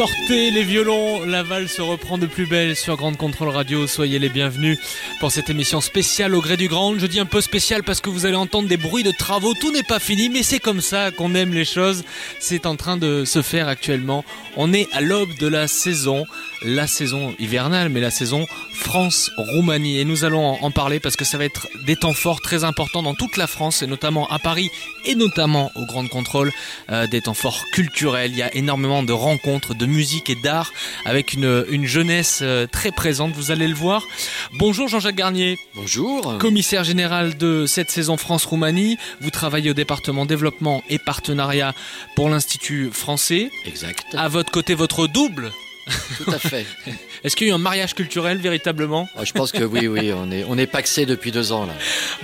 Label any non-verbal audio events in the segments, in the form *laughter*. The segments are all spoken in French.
Sortez les violons, la valse se reprend de plus belle sur Grande Contrôle Radio. Soyez les bienvenus pour cette émission spéciale au gré du grand. Je dis un peu spécial parce que vous allez entendre des bruits de travaux. Tout n'est pas fini, mais c'est comme ça qu'on aime les choses. C'est en train de se faire actuellement. On est à l'aube de la saison, la saison hivernale, mais la saison France-Roumanie. Et nous allons en parler parce que ça va être des temps forts très importants dans toute la France et notamment à Paris et notamment au Grand Contrôle. Euh, des temps forts culturels. Il y a énormément de rencontres, de musique et d'art avec une, une jeunesse euh, très présente. Vous allez le voir. Bonjour Jean-Jacques Garnier. Bonjour. Commissaire général de cette saison France-Roumanie. Vous travaillez au département développement et partenariat pour l'Institut français. Exact. À votre côté, votre double. Tout à fait. *laughs* Est-ce qu'il y a eu un mariage culturel véritablement? Oh, Je pense que oui, oui, on est, on est paxé depuis deux ans là.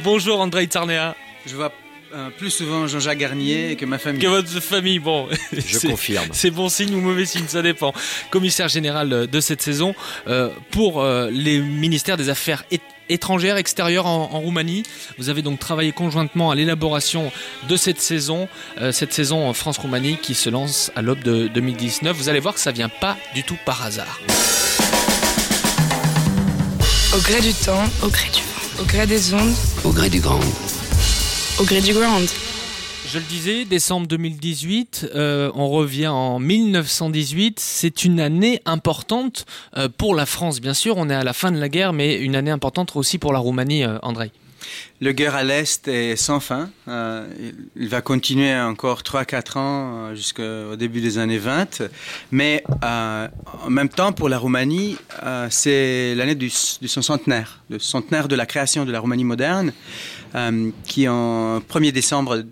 Bonjour André Tsarnea. Je vois euh, plus souvent Jean-Jacques Garnier que ma famille. Que votre famille, bon. *laughs* Je confirme. C'est bon signe ou mauvais signe, ça dépend. Commissaire général de cette saison euh, pour euh, les ministères des Affaires étrangères, extérieures en, en, Roumanie. Vous avez donc travaillé conjointement à l'élaboration de cette saison, euh, cette saison France-Roumanie qui se lance à l'aube de 2019. Vous allez voir que ça vient pas du tout par hasard. Au gré du temps, au gré du vent, au gré des ondes, au gré du grand. Au gré du grand. Je le disais, décembre 2018, euh, on revient en 1918. C'est une année importante euh, pour la France, bien sûr. On est à la fin de la guerre, mais une année importante aussi pour la Roumanie, euh, André. Le guerre à l'Est est sans fin. Euh, il va continuer encore 3-4 ans jusqu'au début des années 20. Mais euh, en même temps, pour la Roumanie, euh, c'est l'année du, du, son centenaire, le centenaire de la création de la Roumanie moderne, euh, qui en 1er décembre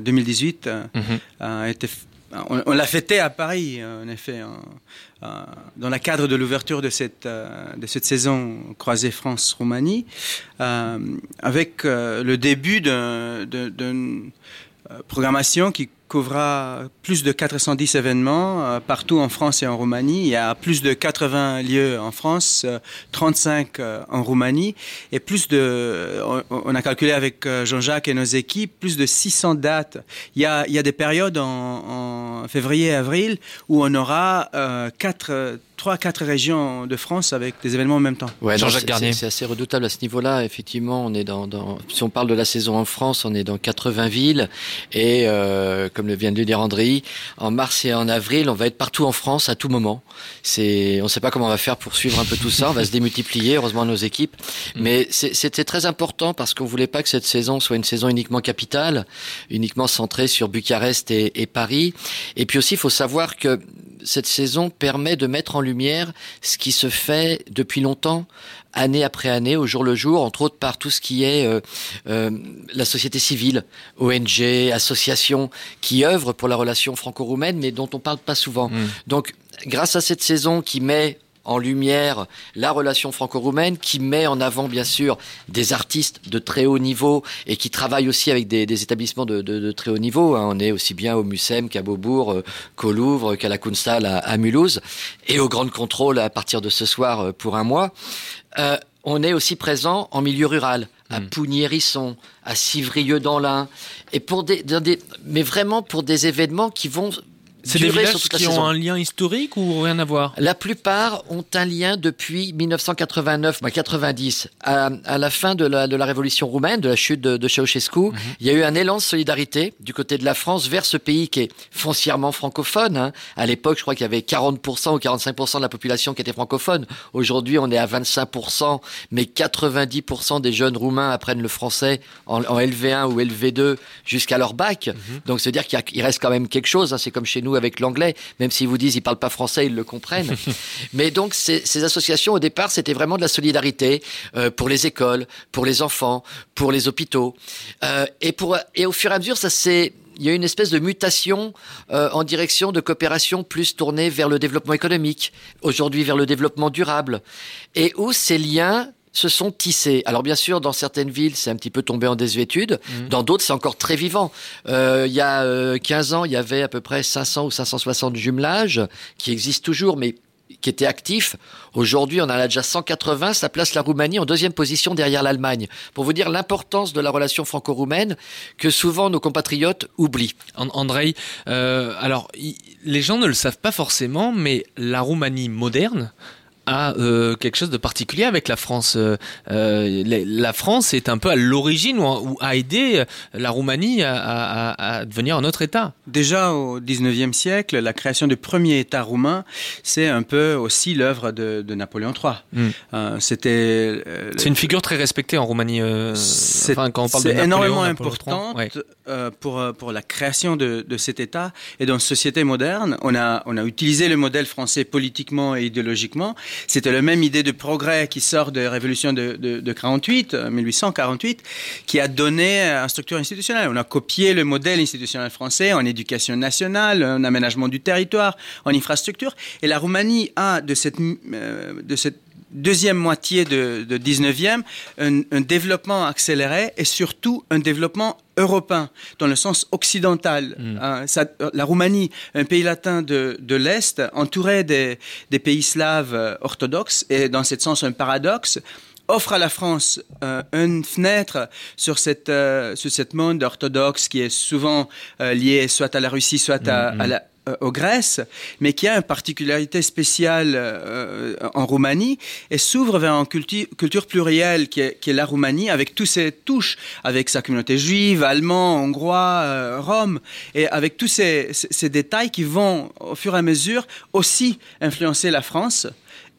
2018 mm -hmm. était on, on l'a fêté à Paris, en effet, en, dans le cadre de l'ouverture de cette, de cette saison croisée France-Roumanie, euh, avec euh, le début d'une programmation qui couvrira plus de 410 événements euh, partout en France et en Roumanie. Il y a plus de 80 lieux en France, euh, 35 euh, en Roumanie, et plus de, on, on a calculé avec euh, Jean-Jacques et nos équipes, plus de 600 dates. Il y a, il y a des périodes en, en février et avril où on aura euh, quatre trois, quatre régions de France avec des événements en même temps. Ouais, Jean-Jacques Garnier. C'est assez redoutable à ce niveau-là. Effectivement, on est dans, dans, si on parle de la saison en France, on est dans 80 villes et euh, comme le vient de le dire André, en mars et en avril, on va être partout en France à tout moment. C'est, on ne sait pas comment on va faire pour suivre un peu tout ça. On va se démultiplier, heureusement nos équipes. Mais c'était très important parce qu'on voulait pas que cette saison soit une saison uniquement capitale, uniquement centrée sur Bucarest et, et Paris. Et puis aussi, il faut savoir que cette saison permet de mettre en lumière ce qui se fait depuis longtemps, année après année, au jour le jour, entre autres par tout ce qui est euh, euh, la société civile, ONG, associations, qui œuvrent pour la relation franco-roumaine, mais dont on parle pas souvent. Mmh. Donc, grâce à cette saison qui met en lumière la relation franco-roumaine, qui met en avant bien sûr des artistes de très haut niveau et qui travaille aussi avec des, des établissements de, de, de, très haut niveau. Hein. On est aussi bien au Mucem qu'à Beaubourg, euh, qu'au Louvre, qu'à la Kunsthal à, à, Mulhouse et au Grand Contrôle à partir de ce soir euh, pour un mois. Euh, on est aussi présent en milieu rural à mmh. À Civrieux-dans-l'Ain, et pour des, des, mais vraiment pour des événements qui vont c'est des villages qui ont un lien historique ou rien à voir? La plupart ont un lien depuis 1989, bah 90, à, à la fin de la, de la révolution roumaine, de la chute de, de Ceausescu. Mm -hmm. Il y a eu un élan de solidarité du côté de la France vers ce pays qui est foncièrement francophone. Hein. À l'époque, je crois qu'il y avait 40% ou 45% de la population qui était francophone. Aujourd'hui, on est à 25%, mais 90% des jeunes roumains apprennent le français en, en LV1 ou LV2 jusqu'à leur bac. Mm -hmm. Donc, c'est dire qu'il reste quand même quelque chose. Hein. C'est comme chez nous avec l'anglais, même s'ils vous disent ils parlent pas français, ils le comprennent. *laughs* Mais donc ces, ces, associations au départ, c'était vraiment de la solidarité euh, pour les écoles, pour les enfants, pour les hôpitaux, euh, et pour et au fur et à mesure, ça s'est il y a une espèce de mutation euh, en direction de coopération plus tournée vers le développement économique, aujourd'hui vers le développement durable, et où ces liens se sont tissés. Alors bien sûr, dans certaines villes, c'est un petit peu tombé en désuétude. Mhm. Dans d'autres, c'est encore très vivant. Euh, il y a euh, 15 ans, il y avait à peu près 500 ou 560 jumelages qui existent toujours, mais qui étaient actifs. Aujourd'hui, on en a déjà 180. Ça place la Roumanie en deuxième position derrière l'Allemagne. Pour vous dire l'importance de la relation franco-roumaine que souvent nos compatriotes oublient. An- Andrei, euh, alors les gens ne le savent pas forcément, mais la Roumanie moderne a euh, quelque chose de particulier avec la France. Euh, euh, la- la France est un peu à l'origine ou, a aidé la Roumanie à, à- à- à devenir un autre État. Déjà au 19e siècle, la création du premier État roumain, c'est un peu aussi l'œuvre de, de Napoléon III. Mm. Euh, C'était C'est une figure très respectée en Roumanie. C'est enfin, énormément importante ouais. pour, pour la création de, de cet État. Et dans une société moderne, on a, on a utilisé le modèle français politiquement et idéologiquement. C'était la même idée de progrès qui sort de la révolution de, de, de 48, euh, 1848, qui a donné une structure institutionnelle. On a copié le modèle institutionnel français en éducation nationale, en aménagement du territoire, en infrastructure. Et la Roumanie a de euh, de cette deuxième moitié de, de 19e, un, un développement accéléré et surtout un développement européen, dans le sens occidental. Hein, ça- la Roumanie, un pays latin de, de l'Est, entouré des, des pays slaves euh, orthodoxes, et dans ce sens un paradoxe, offre à la France euh, une fenêtre sur cette euh, sur cette monde orthodoxe qui est souvent euh, lié soit à la Russie, soit à, à la euh, aux Grèce, mais qui a une particularité spéciale euh, en Roumanie et s'ouvre vers une culture plurielle qui est, la Roumanie, avec tous ses touches, avec sa communauté juive, allemand, hongrois, euh, rome, et avec tous ces- ces détails qui vont, au fur et à mesure, aussi influencer la France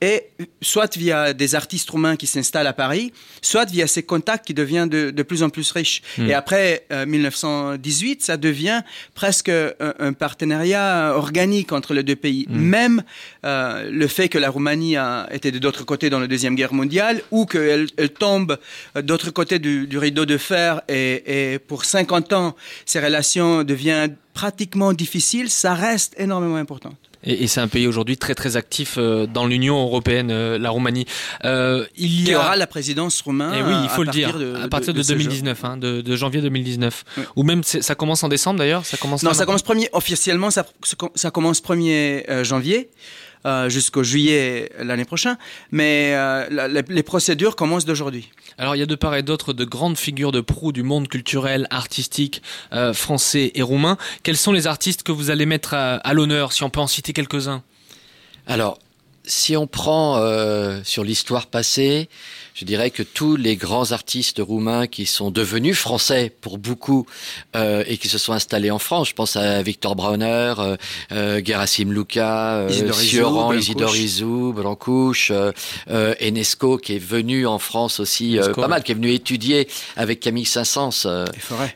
et soit via des artistes roumains qui s'installent à Paris, soit via ces contacts qui deviennent de, de plus en plus riches. Et après euh, 1918, ça devient presque un, un partenariat organique entre les deux pays. Même euh, le fait que la Roumanie a été de l'autre côté dans la Deuxième Guerre mondiale, ou qu'elle elle tombe euh, d'autre côté du, du rideau de fer, et, et pour 50 ans, ces relations deviennent pratiquement difficiles, ça reste énormément important. Et, et c'est un pays aujourd'hui très très actif euh, dans l'Union européenne, euh, la Roumanie. Euh, il y a... aura la présidence roumaine Eh oui, il faut le dire, de- à partir de, ce jour. 2019, hein, de, de janvier 2019. Oui. Ou même ça commence en décembre d'ailleurs, ça commence. Non, ça commence premier, officiellement, ça, ça commence 1er euh, janvier. Euh, jusqu'au juillet l'année prochaine, mais euh, la- les procédures commencent d'aujourd'hui. Alors il y a de part et d'autre de grandes figures de proue du monde culturel, artistique, euh, français et roumain. Quels sont les artistes que vous allez mettre à, à l'honneur, si on peut en citer quelques-uns? Alors, si on prend euh, sur l'histoire passée, je dirais que tous les grands artistes roumains qui sont devenus français pour beaucoup euh, et qui se sont installés en France, je pense à Victor Brauner, euh, euh, Gerasim Luca, euh, Sioran, Blancouche. Isidore Izou, Blancouche, euh, euh, Enesco qui est venu en France aussi euh, Enesco, pas mal, qui est venu étudier avec Camille Saint-Saëns. euh,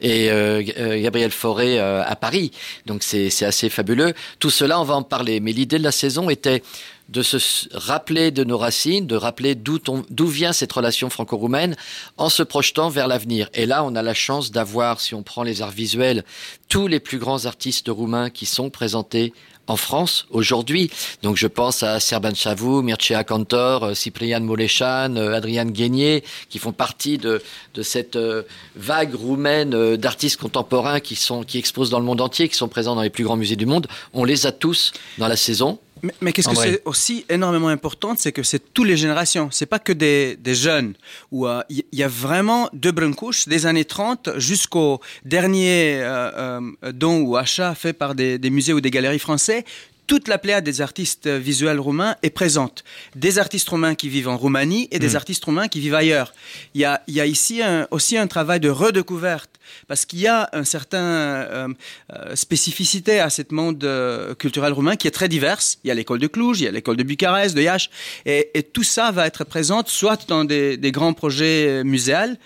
et euh, euh, Gabriel Fauré euh, à Paris. Donc c'est c'est assez fabuleux. Tout cela, on va en parler. Mais l'idée de la saison était de se rappeler de nos racines, de rappeler d'où vient cette relation franco-roumaine, en se projetant vers l'avenir. Et là, on a la chance d'avoir, si on prend les arts visuels, tous les plus grands artistes roumains qui sont présentés en France aujourd'hui. Donc je pense à Serban Chavou, Mircea Cantor, euh, Cyprian Molechan, euh, Adrian Guénier, qui font partie de, de cette euh, vague roumaine d'artistes contemporains qui sont qui exposent dans le monde entier, qui sont présents dans les plus grands musées du monde. On les a tous dans la saison. Mais, mais qu'est-ce que c'est aussi énormément important, c'est que c'est toutes les générations. C'est pas que des, des jeunes. Où euh, il y, a vraiment de Bruncouche des années 30 jusqu'au dernier euh, euh, don ou achat fait par des, des musées ou des galeries français. Toute la pléiade des artistes euh, visuels roumains est présente. Des artistes roumains qui vivent en Roumanie et des artistes roumains qui vivent ailleurs. Il y a, il y a ici un- aussi un travail de redécouverte parce qu'il y a un certain euh, euh, spécificité à cette monde euh, culturel roumain qui est très diverse. Il y a l'école de Cluj, il y a l'école de Bucarest, de Iași, et, et tout ça va être présent soit dans des, des grands projets muséals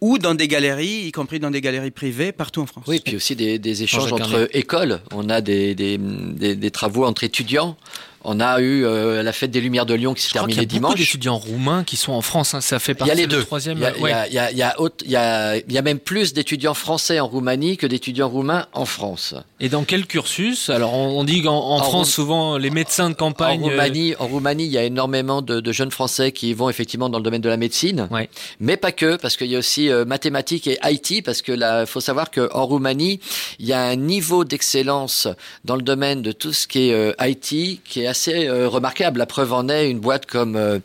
ou dans des galeries, y compris dans des galeries privées partout en France. Oui, puis aussi des, des échanges entre écoles. On a des, des, des, des travaux entre étudiants On a eu euh, la fête des Lumières de Lyon qui s'est Je crois qu'il y terminée a beaucoup dimanche. d'étudiants roumains qui sont en France. hein. Ça fait Il y partie a les deux. troisième. Il y a, il ouais. il il il y il même plus d'étudiants français en Roumanie que d'étudiants roumains en France. Et dans quel cursus? Alors, on, on dit qu'en en En France, Roum- souvent, les médecins de campagne. En euh, Roumanie, en Roumanie, il y a énormément de, de jeunes Français qui vont effectivement dans le domaine de la médecine, Ouais. mais pas que, parce qu'il y a aussi euh, mathématiques et IT, parce que là, faut savoir qu'en Roumanie, il y a un niveau d'excellence dans le domaine de tout ce qui est euh, IT qui est assez euh, remarquable. La preuve en est, une boîte comme euh,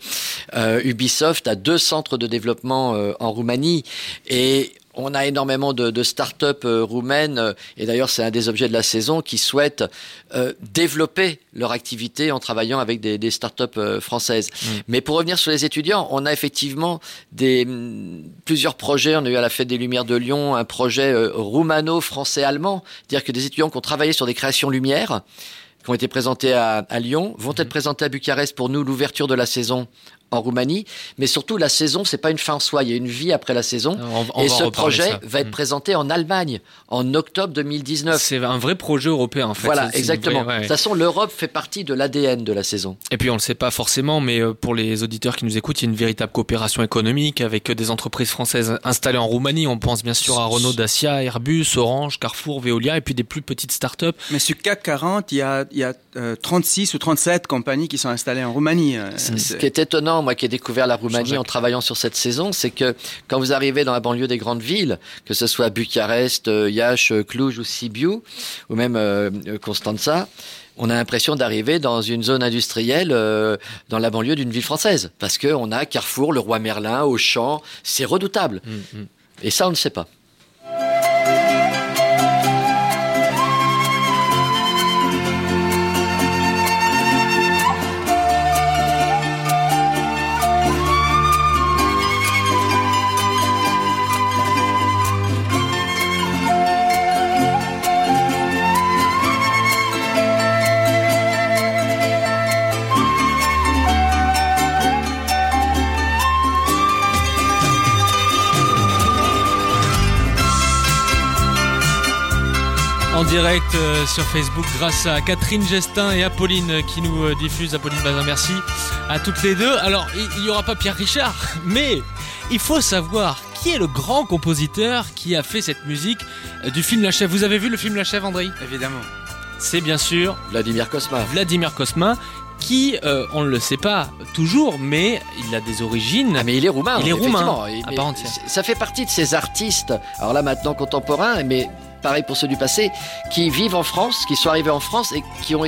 euh, Ubisoft a deux centres de développement en Roumanie et on a énormément de, de start-up roumaines, et d'ailleurs c'est un des objets de la saison, qui souhaitent euh, développer leur activité en travaillant avec des, des start-up françaises. Mais pour revenir sur les étudiants, on a effectivement des, hum, plusieurs projets. On a eu à la Fête des Lumières de Lyon un projet roumano-français-allemand, c'est-à-dire que des étudiants qui ont travaillé sur des créations lumière, qui ont été présentés à, à Lyon, vont être présentés à Bucarest pour nous l'ouverture de la saison en Roumanie, mais surtout la saison, c'est pas une fin en soi, il y a une vie après la saison. on- on et ce projet ça. va être Mm. présenté en Allemagne en octobre 2019. C'est un vrai projet européen, en fait. Voilà, C'est- c'est une exactement. vraie- ouais. De toute façon, l'Europe fait partie de l'ADN de la saison. Et puis on le sait pas forcément, mais euh, pour les auditeurs qui nous écoutent, il y a une véritable coopération économique avec euh, des entreprises françaises installées en Roumanie. On pense bien sûr à Renault Dacia, Airbus, Orange, Carrefour, Veolia, et puis des plus petites startups. Mais sur CAC 40, il y a, il y a euh, 36 ou 37 compagnies qui sont installées en Roumanie. Ce c'est- qui est étonnant, moi qui ai découvert la Roumanie en travaillant sur cette saison, c'est que quand vous arrivez dans la banlieue des grandes villes, que ce soit Bucarest, euh, Iași, euh, Cluj ou Sibiu, ou même euh, Constanța, on a l'impression d'arriver dans une zone industrielle euh, dans la banlieue d'une ville française. Parce qu'on a Carrefour, le Roi Merlin, Auchan, c'est redoutable. Mm, Et ça, on ne sait pas. Direct euh, sur Facebook grâce à Catherine Gestin et Apolline qui nous euh, diffusent. Apolline Bazin, merci à toutes les deux. Alors, il n'y aura pas Pierre Richard, *laughs* mais il faut savoir qui est le grand compositeur qui a fait cette musique euh, du film La Chèvre. Vous avez vu le film La Chèvre, André? Évidemment. C'est bien sûr Vladimir Kosma. Vladimir Kosma qui, euh, on ne le sait pas toujours, mais il a des origines. Ah mais il est roumain. Il est roumain, à part entière. Ça fait partie de ces artistes, alors là maintenant contemporains, mais pareil pour ceux du passé, qui vivent en France, qui sont arrivés en France et qui ont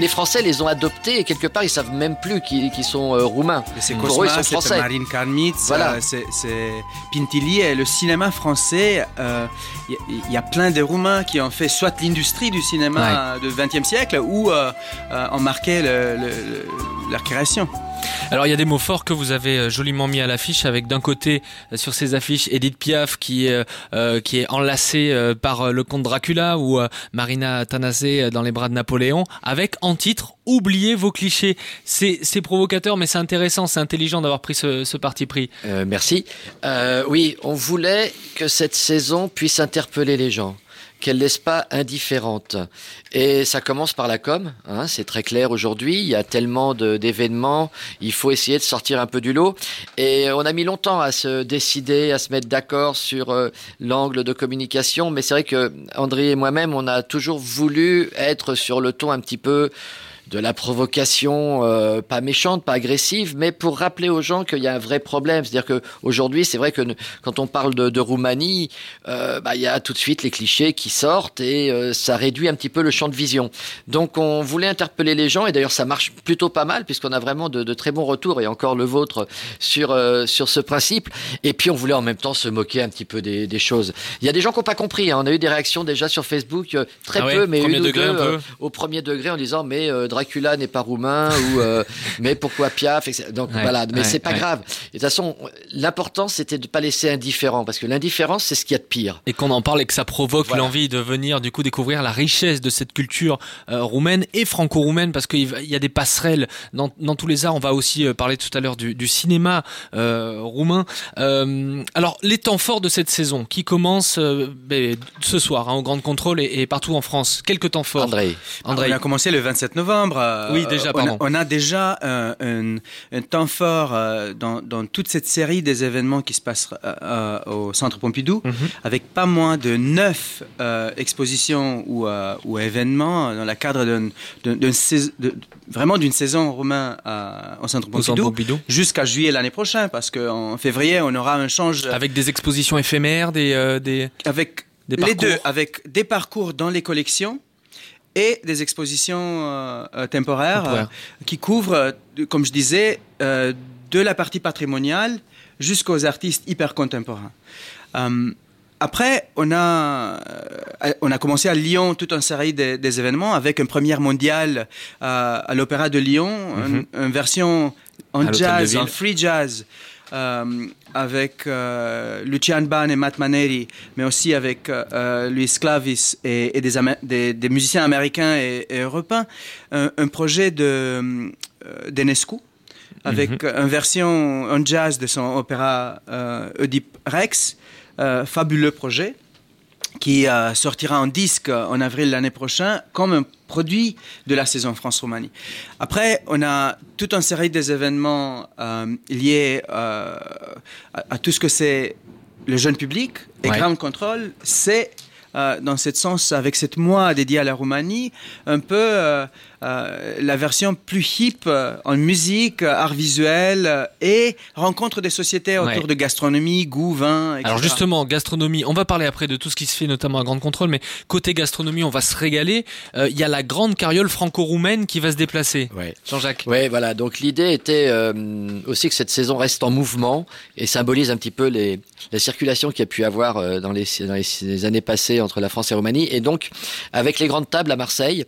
les Français les ont adoptés et quelque part ils savent même plus qu'ils sont euh, roumains. C'est Pour eux, ils Cosma, sont c'est français. Marine Karmitz, Voilà. euh, c'est Pintilli. Et le cinéma français, euh, il y, a- il y a plein de Roumains qui ont fait soit l'industrie du cinéma du XXe siècle ou euh, euh, ont marqué le- le- le- leur création. Alors il y a des mots forts que vous avez euh, joliment mis à l'affiche avec d'un côté euh, sur ces affiches Edith Piaf qui est, euh, qui est enlacée euh, par euh, le comte Dracula ou euh, Marina Tanasé euh, dans les bras de Napoléon avec en titre Oubliez vos clichés. C'est provocateur mais c'est intéressant, c'est intelligent d'avoir pris ce, ce parti pris. Euh, merci. Euh, oui, on voulait que cette saison puisse interpeller les gens, qu'elle laisse pas indifférente. Et ça commence par la com, hein, c'est très clair aujourd'hui. Il y a tellement d'événements, il faut essayer de sortir un peu du lot. Et on a mis longtemps à se décider, à se mettre d'accord sur euh, l'angle de communication. Mais c'est vrai que André et moi-même, on a toujours voulu être sur le ton un petit peu de la provocation, euh, pas méchante, pas agressive, mais pour rappeler aux gens qu'il y a un vrai problème. C'est-à-dire que aujourd'hui, c'est vrai que quand on parle de, de Roumanie, euh, bah, il y a tout de suite les clichés qui sortent et euh, ça réduit un petit peu le champ de vision. Donc on voulait interpeller les gens et d'ailleurs ça marche plutôt pas mal puisqu'on a vraiment de, de très bons retours et encore le vôtre sur euh, sur ce principe. Et puis on voulait en même temps se moquer un petit peu des, des choses. Il y a des gens qui n'ont pas compris. hein. On a eu des réactions déjà sur Facebook, euh, très Ah ouais, peu, mais une ou deux, un euh, au premier degré en disant mais euh, Dracula n'est pas roumain ou euh, *laughs* mais pourquoi Piaf etc. donc Ouais, voilà mais ouais, c'est pas ouais. grave et de toute façon l'important c'était de pas laisser indifférent parce que l'indifférence c'est ce qu'il y a de pire Et qu'on en parle et que ça provoque Voilà. l'envie de venir du coup découvrir la richesse de cette culture euh, roumaine et franco-roumaine parce qu'il y a des passerelles dans, dans tous les arts. On va aussi euh, parler tout à l'heure du, du cinéma euh, roumain. Euh, alors les temps forts de cette saison qui commence euh, ben, ce soir hein, au Grand Contrôle et, et partout en France. Quelques temps forts. André André. On a commencé le 27 novembre euh, Oui, déjà, on, a, on a déjà euh, un, un temps fort euh, dans, dans toute cette série des événements qui se passent au Centre Pompidou, Mhm. avec pas moins de neuf expositions ou, ou événements dans le cadre d'un, vraiment d'une saison roumain à- au Centre Pompidou, Pompidou. jusqu'à juillet l'année prochaine, parce qu'en février, on aura un change Avec des expositions éphémères, des, euh, des... avec Des les deux, avec des parcours dans les collections et des expositions euh, euh, temporaires euh, qui couvrent, comme je disais, de la partie patrimoniale jusqu'aux artistes hyper contemporains. Après, on a, on a commencé à Lyon toute une série de- des événements avec une première mondiale à l'Opéra de Lyon, une, une version en Mhm. À jazz, en free jazz, avec euh, Lucian Ban et Matt Maneri, mais aussi avec euh, euh, Luis Clavis et, et des, Amé- des, des musiciens américains et, et européens. Un, un projet de euh, d'Enescu avec une version en jazz de son opéra euh, Oedipe Rex, euh, fabuleux projet qui euh, sortira en disque en avril l'année prochaine comme un produit de la saison France-Roumanie. Après, on a toute une série des événements euh, liés euh, à, à tout ce que c'est le jeune public et Ouais. Ground Control, c'est euh, dans ce sens, avec cette mois dédié à la Roumanie, un peu euh, la version plus hip euh, en musique, euh, art visuel et rencontre des sociétés autour Ouais. de gastronomie, goût, vin, etc. Alors justement, gastronomie, on va parler après de tout ce qui se fait notamment à Grande Contrôle, mais côté gastronomie, on va se régaler. Euh, Il y a la grande carriole franco-roumaine qui va se déplacer. Ouais. Jean-Jacques. Ouais, voilà. Donc l'idée était euh, aussi que cette saison reste en mouvement et symbolise un petit peu les, la circulation qu'il y a pu avoir euh, dans, les, dans les années passées entre la France et la Roumanie. Et donc, avec les grandes tables à Marseille,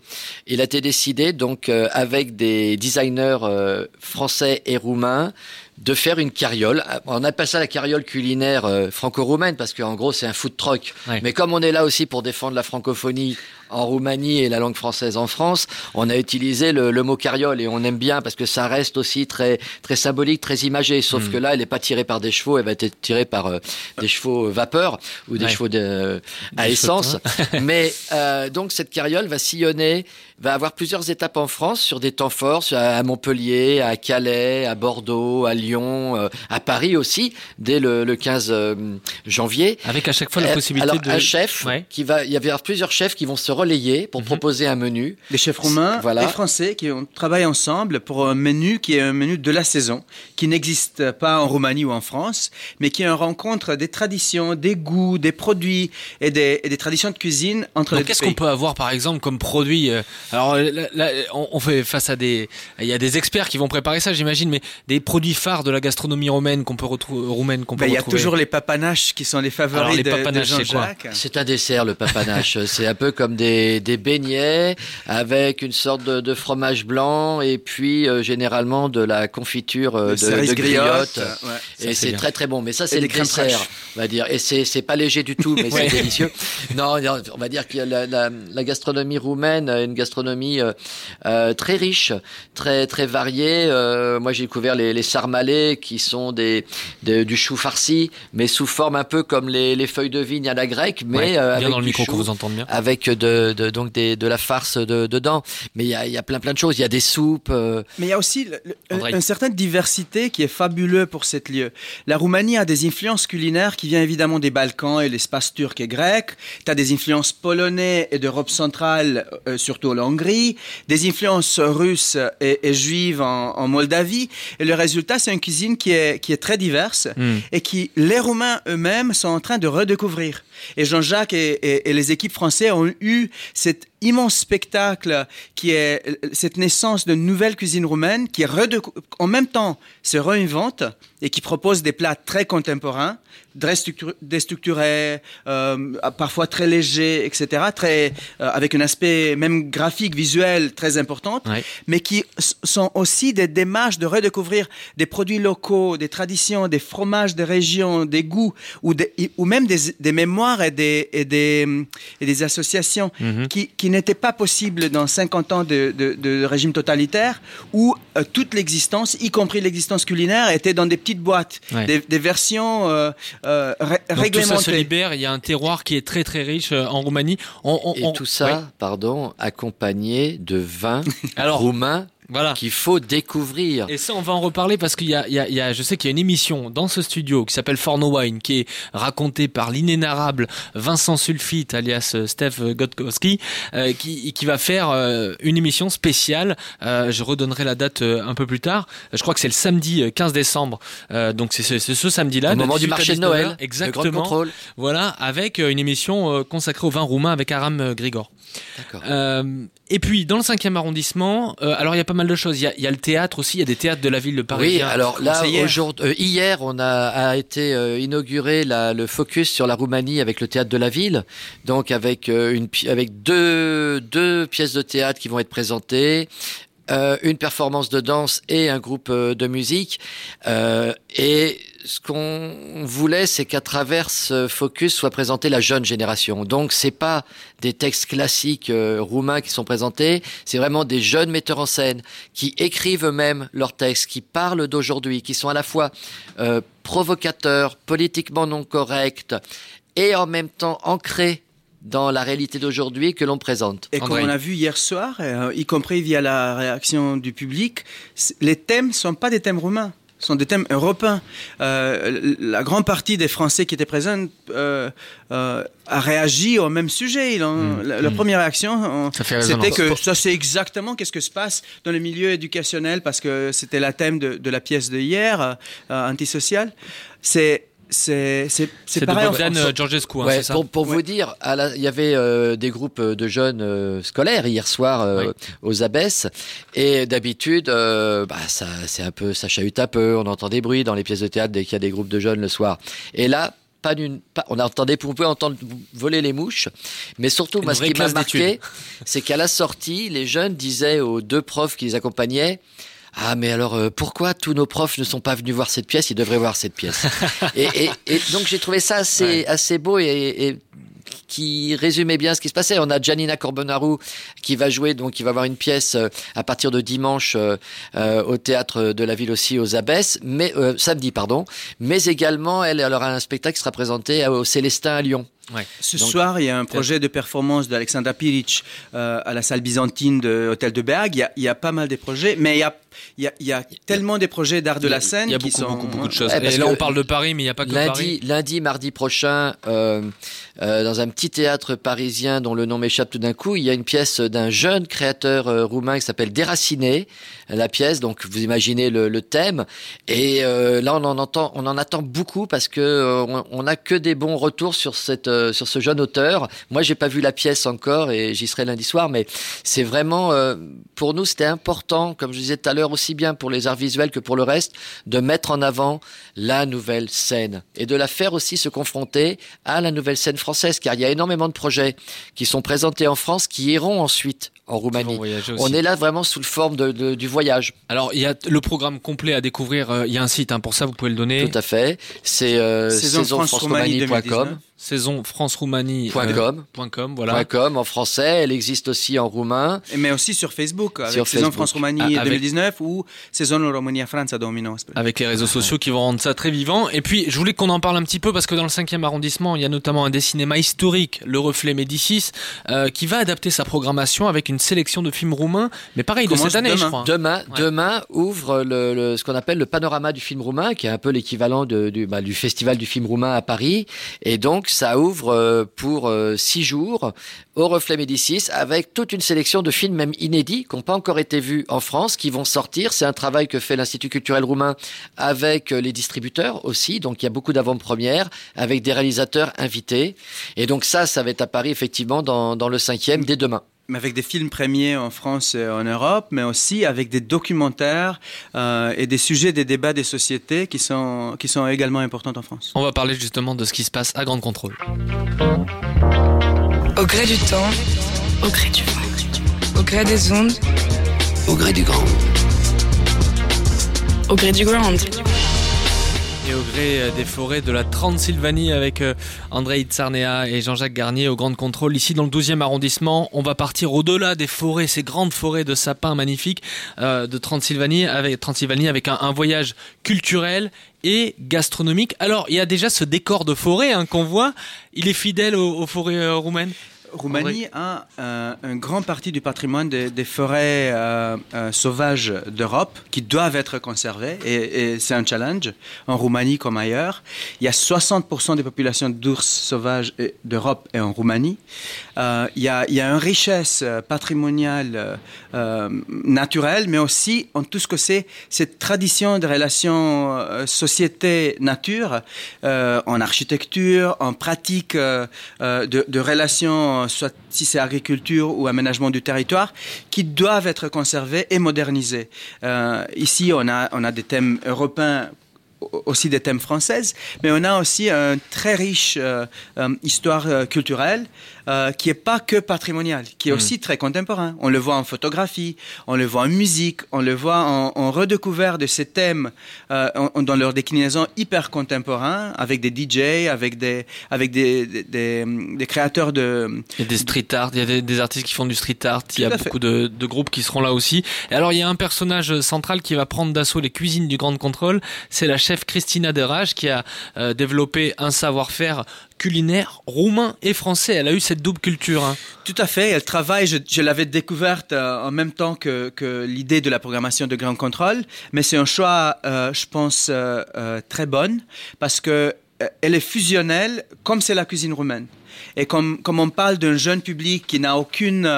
il a été décidé, donc euh, avec des designers euh, français et roumains, de faire une carriole. On appelle ça la carriole culinaire euh, franco-roumaine parce qu'en gros c'est un food truck. Ouais. Mais comme on est là aussi pour défendre la francophonie en Roumanie et la langue française en France, on a utilisé le, le mot carriole et on aime bien parce que ça reste aussi très très symbolique, très imagé. Sauf Mm. que là, elle n'est pas tirée par des chevaux, elle va être tirée par euh, des chevaux euh, vapeur ou des Ouais. chevaux de, à Des essence. *laughs* Mais euh, donc cette carriole va sillonner, va avoir plusieurs étapes en France sur des temps forts, à Montpellier, à Calais, à Bordeaux, à Lyon, euh, à Paris aussi, dès le, le 15 euh, janvier. Avec à chaque fois la Euh, possibilité Alors de... un chef Ouais. qui va, il y avait plusieurs chefs qui vont se relayer pour Mhm. proposer un menu. Des chefs roumains Voilà. français qui ont travaillé ensemble pour un menu qui est un menu de la saison, qui n'existe pas en Roumanie ou en France, mais qui est une rencontre des traditions, des goûts, des produits et des, et des traditions de cuisine entre Donc les deux qu'est-ce qu'on peut avoir par exemple comme produit euh, Alors euh, là, là, on, on fait face à des, il y a des experts qui vont préparer ça, j'imagine, mais des produits phares de la gastronomie roumaine qu'on peut retrouver, roumaine qu'on peut Ben, il y a retrouver. toujours les papanaches qui sont les favoris Alors, les de- Jean-Jacques. C'est un dessert, le papanache. *laughs* c'est un peu comme des, des beignets avec une sorte de, de fromage blanc et puis euh, généralement de la confiture euh, De de, griotte. ouais. Et c'est très très bon. Mais ça, c'est des le crèmes dessert, fraîches. on va dire. Et c'est c'est pas léger du tout, mais *laughs* Ouais. c'est délicieux. Non, non, on va dire que la, la, la gastronomie roumaine, est une gastronomie euh, euh, très riche, très très variée. Euh, moi, j'ai découvert les, les sarmalés, qui sont des, des- du chou farci, mais sous forme un peu comme les, les feuilles de vigne à la grecque, mais Ouais, euh, bien avec dans le micro chou vous bien. avec de, de donc des, de la farce de, dedans. Mais il y a, il y a plein plein de choses. Il y a des soupes. euh, Mais il y a aussi le- le- une certaine diversité qui est fabuleuse pour cette lieu. La Roumanie a des influences culinaires qui viennent évidemment des Balkans et l'espace turc et grec. Tu as des influences polonais et d'Europe centrale, euh, surtout la Hongrie, des influences russes et, et juives en, en Moldavie. Et le résultat, c'est une cuisine qui est, qui est très diverse Hmm. et qui les Roumains eux-mêmes sont en train de redécouvrir. Et Jean-Jacques et, et- et les équipes françaises ont eu cet immense spectacle qui est euh, cette naissance d'une nouvelle cuisine roumaine qui en même temps se réinvente et qui propose des plats très contemporains, déstructurés, euh, parfois très légers, etc., très, euh, avec un aspect même graphique, visuel très important Ouais. mais qui sont aussi des démarches de redécouvrir des produits locaux, des traditions, des fromages des régions, des goûts, ou, des- ou même des, des mémoires et des, et des, et des associations Mhm. qui, qui qui n'était pas possible dans 50 ans de, de- de régime totalitaire où euh, toute l'existence, y compris l'existence culinaire, était dans des petites boîtes, Ouais. des, des versions euh, euh, ré- Donc tout ça se réglementées. libère, il y a un terroir qui est très très riche euh, en Roumanie. On- on- Et on- tout ça, Ouais. pardon, accompagné de vins roumains voilà. qu'il faut découvrir. Et ça, on va en reparler parce qu'il y a, il y a- il y a- je sais qu'il y a une émission dans ce studio qui s'appelle Forno Wine, qui est racontée par l'inénarrable Vincent Sulfite, alias euh, Steph Gotkowski, euh, qui, qui va faire euh, une émission spéciale. Euh, je redonnerai la date euh, un peu plus tard. Je crois que c'est le samedi euh, 15 décembre. Euh, donc c'est ce, ce samedi-là. Au moment du 18 à marché de 19 Noël, Grand Exactement. contrôle. Voilà, avec une émission consacrée au vin roumain avec Aram Grigor. Euh, et puis dans le 5e arrondissement, euh, alors il y a pas mal de choses. Il y y a le théâtre aussi, il y a des théâtres de la ville de Paris. Oui, alors là, hier. euh, hier, on a, a été euh, inauguré la- le focus sur la Roumanie avec le théâtre de la ville, donc avec euh, une avec deux deux pièces de théâtre qui vont être présentées. Euh, une performance de danse et un groupe euh, de musique. Euh, et ce qu'on voulait, c'est qu'à travers ce focus soit présentée la jeune génération. Donc, c'est pas des textes classiques euh, roumains qui sont présentés, c'est vraiment des jeunes metteurs en scène qui écrivent eux-mêmes leurs textes, qui parlent d'aujourd'hui, qui sont à la fois euh, provocateurs, politiquement non corrects et en même temps ancrés dans la réalité d'aujourd'hui que l'on présente. Et comme on a vu hier soir, euh, y compris via la réaction du public, les thèmes sont pas des thèmes roumains, ce sont des thèmes européens. Euh, la grande partie des Français qui étaient présents euh, euh, a réagi au même sujet. Ils ont- la, la première réaction, c'était que ça c'est exactement qu'est-ce que se passe dans le milieu éducationnel parce que c'était la thème de, de la pièce de hier, euh, euh, antisocial. C'est c'est de pareil. en Bogdan France. euh, Georgescu, hein, Ouais, c'est ça pour pour Ouais. vous dire, il y avait euh, des groupes de jeunes euh, scolaires hier soir euh, Oui. aux Abbesses, et d'habitude, euh, bah, ça, c'est un peu, ça chahute un peu. On entend des bruits dans les pièces de théâtre dès qu'il y a des groupes de jeunes le soir. Et là, pas d'une, on entendait, on pouvait entendre voler les mouches, mais surtout, moi, ce qui m'a marqué, c'est qu'à la sortie, les jeunes disaient aux deux profs qui les accompagnaient. Ah mais alors euh, pourquoi tous nos profs ne sont pas venus voir cette pièce? Ils devraient voir cette pièce. *laughs* et, et, et donc j'ai trouvé ça assez Ouais. assez beau et, et qui résumait bien ce qui se passait. On a Janina Corbonaru qui va jouer, donc qui va avoir une pièce euh, à partir de dimanche euh, euh, au théâtre de la ville aussi aux Abbesses, mais euh, samedi pardon, mais également elle, elle aura un spectacle qui sera présenté au Célestin à Lyon. Ce Donc- soir, il y a un projet de performance d'Alexandra Piric euh, à la salle byzantine de Hôtel de Berg. Il y a, il y a pas mal de projets, mais il y a, il y a, il y a tellement de projets d'art de la scène Il y a qui beaucoup, sont beaucoup, beaucoup de choses. Ouais, Et là, on parle de Paris, mais il n'y a pas que Paris. Lundi, lundi, mardi prochain, euh, euh, dans un petit théâtre parisien dont le nom m'échappe tout d'un coup, il y a une pièce d'un jeune créateur euh, roumain qui s'appelle Déraciné. La pièce, donc vous imaginez le, le thème. Et euh, là, on en entend, on en attend beaucoup parce que euh, on n'a que des bons retours sur cette, euh, sur ce jeune auteur. Moi, j'ai pas vu la pièce encore et j'y serai lundi soir, mais c'est vraiment euh, pour nous, c'était important, comme je disais tout à l'heure, aussi bien pour les arts visuels que pour le reste, de mettre en avant la nouvelle scène et de la faire aussi se confronter à la nouvelle scène française, car il y a énormément de projets qui sont présentés en France qui iront ensuite en Roumanie. On est là vraiment sous le forme de, de- du voyage. Alors, il y a le programme complet à découvrir. euh, Il y a un site, hein, pour ça, vous pouvez le donner. Tout à fait. C'est euh, Saison France Roumanie saisonfranceroumanie.com. 2019. Saison France-Roumanie. Point euh, com. point com, voilà. Point .com en français, elle existe aussi en roumain. Et Mais aussi sur Facebook, avec Sur Saison Facebook. France Roumanie Ah, avec- 2019 ou Saison Romania France 2019. Avec les réseaux sociaux qui vont rendre ça très vivant. Et puis, je voulais qu'on en parle un petit peu parce que dans le 5e arrondissement, il y a notamment un des cinémas historiques, Le Reflet Médicis, euh, qui va adapter sa programmation avec une sélection de films roumains, mais pareil, de cette année, je demain. crois. Demain, Ouais. demain ouvre le, le- ce qu'on appelle le panorama du film roumain, qui est un peu l'équivalent de- du, bah, du festival du film roumain à Paris. Et donc, ça ouvre euh, pour euh, six jours au Reflet Médicis, avec toute une sélection de films même inédits, qui n'ont pas encore été vus en France, qui vont sortir. C'est un travail que fait l'Institut culturel roumain avec euh, les distributeurs aussi. Donc, il y a beaucoup d'avant-premières, avec des réalisateurs invités. Et donc, ça, ça va être à Paris, effectivement, dans, dans le cinquième, dès demain. Mais avec des films premiers en France et en Europe, mais aussi avec des documentaires euh, et des sujets des débats des sociétés qui sont, qui sont également importants en France. On va parler justement de ce qui se passe à Grande Contrôle. Au gré du temps, Au gré du vent. au gré des ondes, Au gré du grand. Au gré du ground. Et au gré euh, des forêts de la Transylvanie avec euh, André Itzarnea et Jean-Jacques Garnier au Grand Contrôle. Ici dans le 12e arrondissement, on va partir au-delà des forêts, ces grandes forêts de sapins magnifiques euh, de Transylvanie avec, Transylvanie avec un, voyage culturel et gastronomique. Alors il y a déjà ce décor de forêt hein, qu'on voit, il est fidèle aux, forêts roumaines? Roumanie a euh, un grand partie du patrimoine des, des forêts euh, euh, sauvages d'Europe qui doivent être conservées et, et c'est un challenge en Roumanie comme ailleurs. Il y a 60% des populations d'ours sauvages d'Europe et en Roumanie. Euh, il, y a, il y a une richesse patrimoniale naturelle, mais aussi en tout ce que c'est cette tradition de relation euh, société-nature en architecture, en pratique de, de relations soit si c'est agriculture ou aménagement du territoire, qui doivent être conservés et modernisés. Euh, ici, on a, on a des thèmes européens aussi des thèmes françaises, mais on a aussi une très riche euh, euh, histoire euh, culturelle euh, qui est pas que patrimoniale, qui est mmh. aussi très contemporain. On le voit en photographie, on le voit en musique, on le voit en, en redécouvert de ces thèmes euh, en, dans leur déclinaison hyper contemporain, avec des DJ, avec des avec des, des, des, des créateurs de il y a des street art, il y a des, des artistes qui font du street art, il y a beaucoup de, de, groupes qui seront là aussi. Et alors il y a un personnage central qui va prendre d'assaut les cuisines du Grand Contrôle, c'est la chef Christina Derage qui a euh, développé un savoir-faire culinaire roumain et français. Elle a eu cette double culture. Hein. Tout à fait. Elle travaille, je, l'avais découverte euh, en même temps que, que l'idée de la programmation de Grand Contrôle, mais c'est un choix, euh, je pense, euh, très bonne parce que elle est fusionnelle comme c'est la cuisine roumaine. Et comme, comme on parle d'un jeune public qui n'a aucune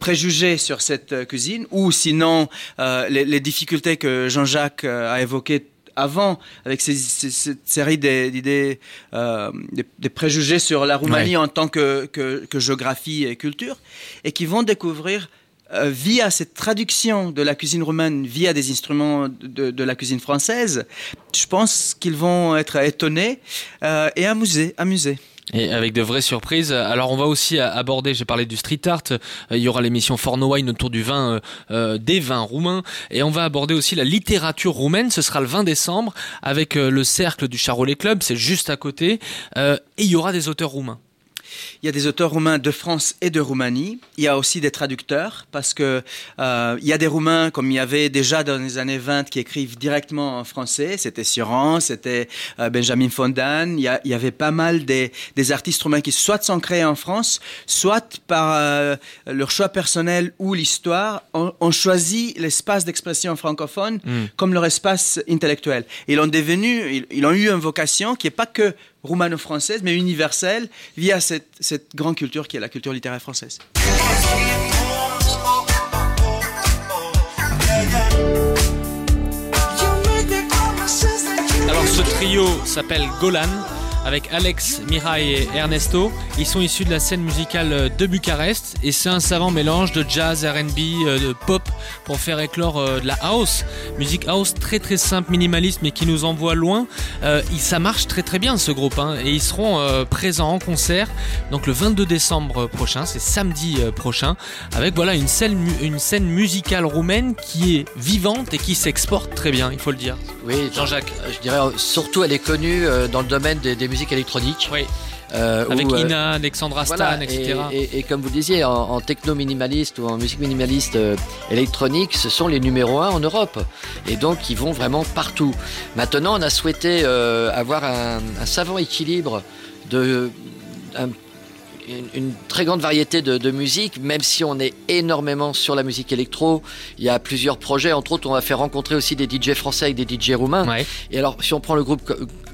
préjugé sur cette cuisine, ou sinon les, difficultés que Jean-Jacques a évoquées avant, avec ces, ces, cette série d'idées, euh, des, des, préjugés sur la Roumanie ouais. en tant que, que, que, géographie et culture, et qui vont découvrir euh, via cette traduction de la cuisine roumaine via des instruments de, de la cuisine française, je pense qu'ils vont être étonnés euh, et amusés. amusés. Et avec de vraies surprises. Alors on va aussi aborder, j'ai parlé du street art, il y aura l'émission Forno Wine autour du vin, euh, euh, des vins roumains, et on va aborder aussi la littérature roumaine, ce sera le 20 décembre, avec euh, le cercle du Charolais Club, c'est juste à côté, euh, et il y aura des auteurs roumains. Il y a des auteurs roumains de France et de Roumanie. Il y a aussi des traducteurs parce que euh, il y a des Roumains comme il y avait déjà dans les années 20 qui écrivent directement en français. C'était Sioran, c'était euh, Benjamin Fondan. Il y, a, il y, avait pas mal des, des artistes roumains qui soit sont créés en France, soit par euh, leur choix personnel ou l'histoire ont, choisi l'espace d'expression francophone mm. comme leur espace intellectuel. Ils ont devenu, ils, ils ont eu une vocation qui est pas que roumano-française, mais universelle, via cette, cette grande culture qui est la culture littéraire française. Alors ce trio s'appelle Golan avec Alex, Mihai et Ernesto. Ils sont issus de la scène musicale de Bucarest et c'est un savant mélange de jazz, R&B, euh, de pop pour faire éclore euh, de la house, musique house très très simple, minimaliste mais qui nous envoie loin. Euh, ça marche très très bien ce groupe hein, et ils seront euh, présents en concert donc le 22 décembre prochain, c'est samedi prochain avec voilà une scène une scène musicale roumaine qui est vivante et qui s'exporte très bien, il faut le dire. Oui, Jean-Jacques, je dirais surtout elle est connue dans le domaine des, des musique électronique. Oui. Euh, avec où, Ina, Alexandra Stan, voilà, etc. Et, et, et, comme vous disiez, en, en techno minimaliste ou en musique minimaliste euh, électronique, ce sont les numéros 1 en Europe. Et donc, ils vont vraiment partout. Maintenant, on a souhaité euh, avoir un, un, savant équilibre de un, une, une, très grande variété de, de, musique, même si on est énormément sur la musique électro. Il y a plusieurs projets, entre autres, on va faire rencontrer aussi des DJ français avec des DJ roumains. Ouais. Et alors, si on prend le groupe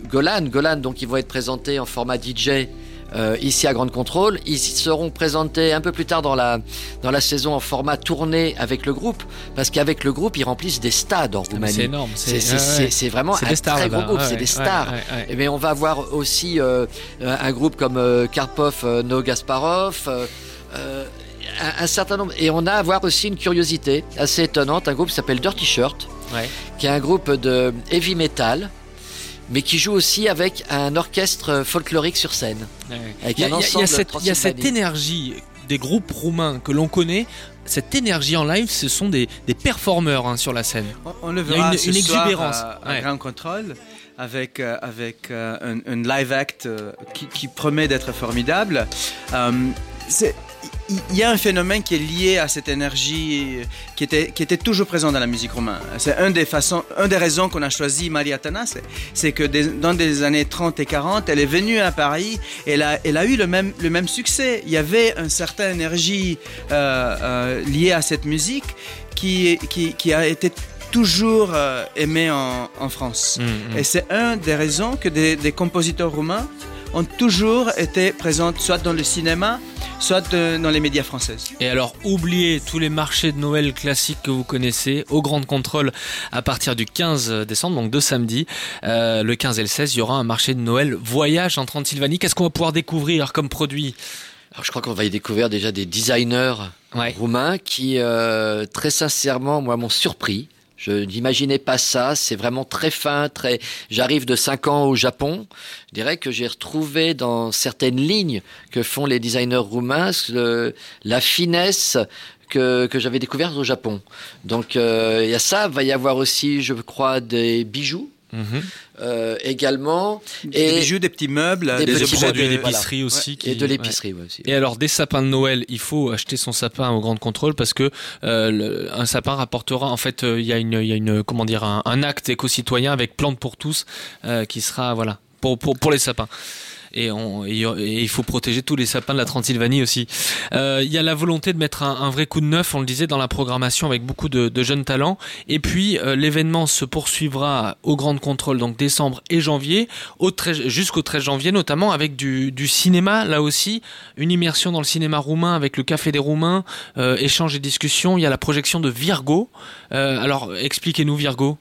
Golan, Golan, donc ils vont être présentés en format DJ euh, ici à Grande Contrôle. Ils seront présentés un peu plus tard dans la, dans la saison en format tourné avec le groupe, parce qu'avec le groupe, ils remplissent des stades en Roumanie. C'est énorme. C'est vraiment un stars, très gros groupe, ouais, c'est des stars. Mais on va avoir aussi euh, un groupe comme euh, Karpov, No Gasparov. Un, un, certain nombre. Et on a à voir aussi une curiosité assez étonnante, un groupe qui s'appelle Dirty Shirt, qui est un groupe de heavy metal mais qui joue aussi avec un orchestre folklorique sur scène. Il y, a, y, a cette, y a cette énergie des groupes roumains que l'on connaît. Cette énergie en live, ce sont des, des performeurs hein, sur la scène. On, on le verra il y a une, une exubérance. À ouais. Grand Contrôle. avec, euh, avec euh, un, un live act euh, qui, qui promet d'être formidable. Euh, c'est- il y a un phénomène qui est lié à cette énergie qui était, qui était toujours présent dans la musique roumaine. C'est un des façons, des raisons qu'on a choisi Maria Tana, c'est- que des- dans des années 30 et 40, elle est venue à Paris et elle a, elle a eu le même, le même succès. Il y avait une certaine énergie euh, euh, liée à cette musique qui, qui, qui a été toujours euh, aimée en, en France. Mhm. Et c'est un des raisons que des, des compositeurs roumains ont toujours été présents soit dans le cinéma, soit de- dans les médias français. Et alors, oubliez tous les marchés de Noël classiques que vous connaissez. Au Grand Contrôle, à partir du 15 décembre, donc de samedi, euh, le 15 et le 16, il y aura un marché de Noël voyage en Transylvanie. Qu'est-ce qu'on va pouvoir découvrir comme produit? Alors, je crois qu'on va y découvrir déjà des designers Ouais. roumains qui, euh, très sincèrement, moi, m'ont surpris. Je n'imaginais pas ça. C'est vraiment très fin, très. J'arrive de 5 ans au Japon. Je dirais que j'ai retrouvé dans certaines lignes que font les designers roumains la finesse que, que j'avais découverte au Japon. Donc euh, il y a ça. Va y avoir aussi, je crois, des bijoux Mhm. euh, également Des et bijoux, des petits meubles, des des, petits objets aussi. qui- et de l'épicerie ouais, aussi. Et alors des sapins de Noël, il faut acheter son sapin au Grand Contrôle parce que euh, le- un sapin rapportera en fait euh, il y a une il y a une comment dire un, un acte éco-citoyen avec plantes pour tous euh, qui sera voilà pour pour pour les sapins. Et, il faut protéger tous les sapins de la Transylvanie aussi. Euh, Il y a la volonté de mettre un, vrai coup de neuf, on le disait, dans la programmation avec beaucoup de, jeunes talents. Et puis euh, l'événement se poursuivra au Grand Contrôle, donc décembre et janvier, au 13 jusqu'au 13 janvier notamment, avec du, du cinéma, là aussi, une immersion dans le cinéma roumain avec le Café des Roumains, euh, échange et discussion. Il y a la projection de Virgo. Alors expliquez-nous Virgo.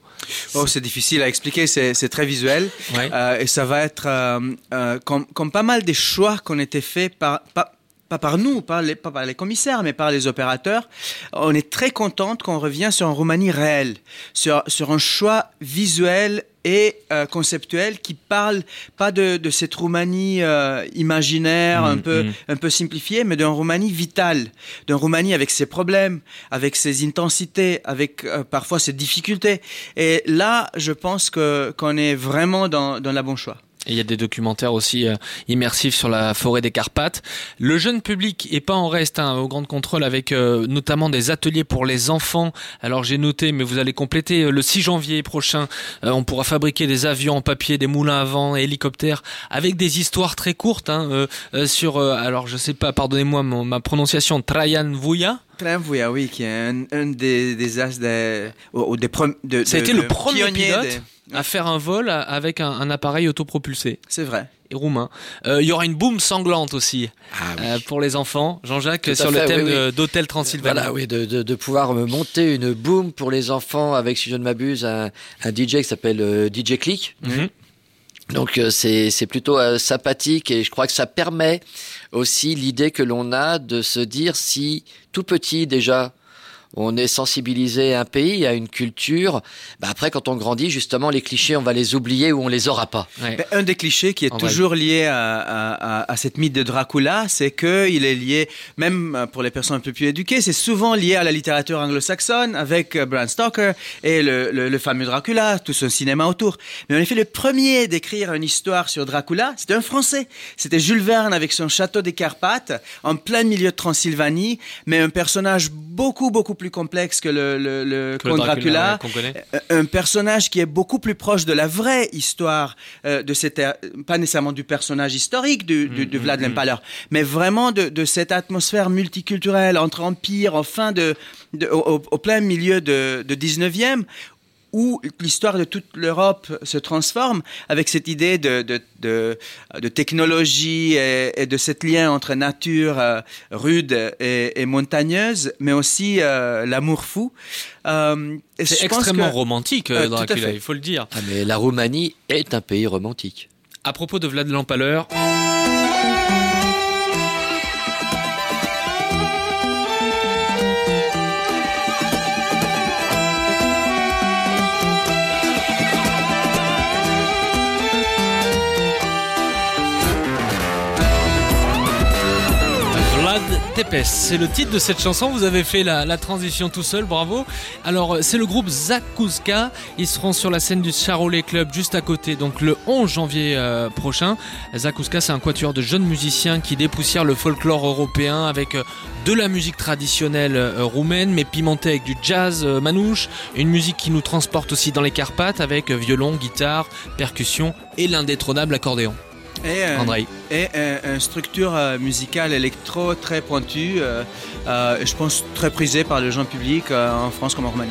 Oh, c'est difficile à expliquer, c'est très visuel. Ouais. Euh, et ça va être euh, euh, comme, comme pas mal des choix qu'on était faits par, pas, pas par nous, pas, les, pas par les commissaires, mais par les opérateurs. On est très contente qu'on revient sur une Roumanie réelle, sur, sur un choix visuel et euh, conceptuel qui parle pas de, de cette Roumanie euh, imaginaire, un Mm, peu mm. un peu simplifiée, mais d'une Roumanie vitale, d'une Roumanie avec ses problèmes, avec ses intensités, avec euh, parfois ses difficultés. Et là, je pense que qu'on est vraiment dans, dans la bon choix. Et il y a des documentaires aussi euh, immersifs sur la forêt des Carpates. Le jeune public est pas en reste hein, au Grand Contrôle avec euh, notamment des ateliers pour les enfants. Alors j'ai noté, mais vous allez compléter euh, le 6 janvier prochain. euh, on pourra fabriquer des avions en papier, des moulins à vent, hélicoptères, avec des histoires très courtes hein, euh, euh, sur. euh, alors je sais pas, pardonnez-moi ma prononciation. Trajan Vuya. Vouya, oui, qui est un, un des, des as des, ou, ou des prom- de, Ça a de- été le de premier pilote à faire un vol avec un, un appareil autopropulsé. C'est vrai. Et roumain. Euh, Il y aura une boum sanglante aussi. Ah, oui. Euh, pour les enfants. Jean-Jacques, sur le thème oui, oui. de- d'hôtel Transylvanie. Voilà, oui, de, de, de pouvoir me monter une boom pour les enfants avec, si je ne m'abuse, un, un DJ qui s'appelle euh, DJ Click. Mhm. Donc euh, c'est plutôt sympathique et je crois que ça permet aussi l'idée que l'on a de se dire si tout petit déjà on est sensibilisé à un pays, à une culture, bah après quand on grandit justement les clichés on va les oublier ou on les aura pas. Ouais. Ben, un des clichés qui est toujours lié à, à, à, à cette mythe de Dracula, c'est que il est lié, même pour les personnes un peu plus éduquées, c'est souvent lié à la littérature anglo-saxonne avec euh, Bram Stoker et le, le, le fameux Dracula, tout son cinéma autour. Mais en effet, le premier d'écrire une histoire sur Dracula, c'était un Français. C'était Jules Verne avec son château des Carpates, en plein milieu de Transylvanie, mais un personnage beaucoup, beaucoup plus complexe que le, le, Que Dracula. ouais. Euh, un personnage qui est beaucoup plus proche de la vraie histoire euh, de cette ère- pas nécessairement du personnage historique du, du- de Vlad l'Impaler, mais vraiment de, de cette atmosphère multiculturelle entre empires, en fin de, de- au, au- au plein milieu de, de 19e où l'histoire de toute l'Europe se transforme avec cette idée de, de, de, de technologie et, et de cet lien entre nature euh, rude et, et montagneuse, mais aussi euh, l'amour fou. Euh, C'est extrêmement que- romantique, Dracula, il faut le dire. Ah, mais la Roumanie est un pays romantique. À propos de Vlad l'Empaleur, C'est le titre de cette chanson. Vous avez fait la, transition tout seul, bravo. Alors, c'est le groupe Zakouska. Ils seront sur la scène du Charolais Club juste à côté, donc le 11 janvier euh, prochain. Zakouska, c'est un quatuor de jeunes musiciens qui dépoussièrent le folklore européen avec euh, de la musique traditionnelle euh, roumaine, mais pimentée avec du jazz manouche. Une musique qui nous transporte aussi dans les Carpates avec violon, guitare, percussion et l'indétrônable accordéon. Et, euh, Andrei. et euh, une structure euh, musicale électro très pointue, euh, euh, et je pense très prisée par le grand public euh, en France comme en Roumanie.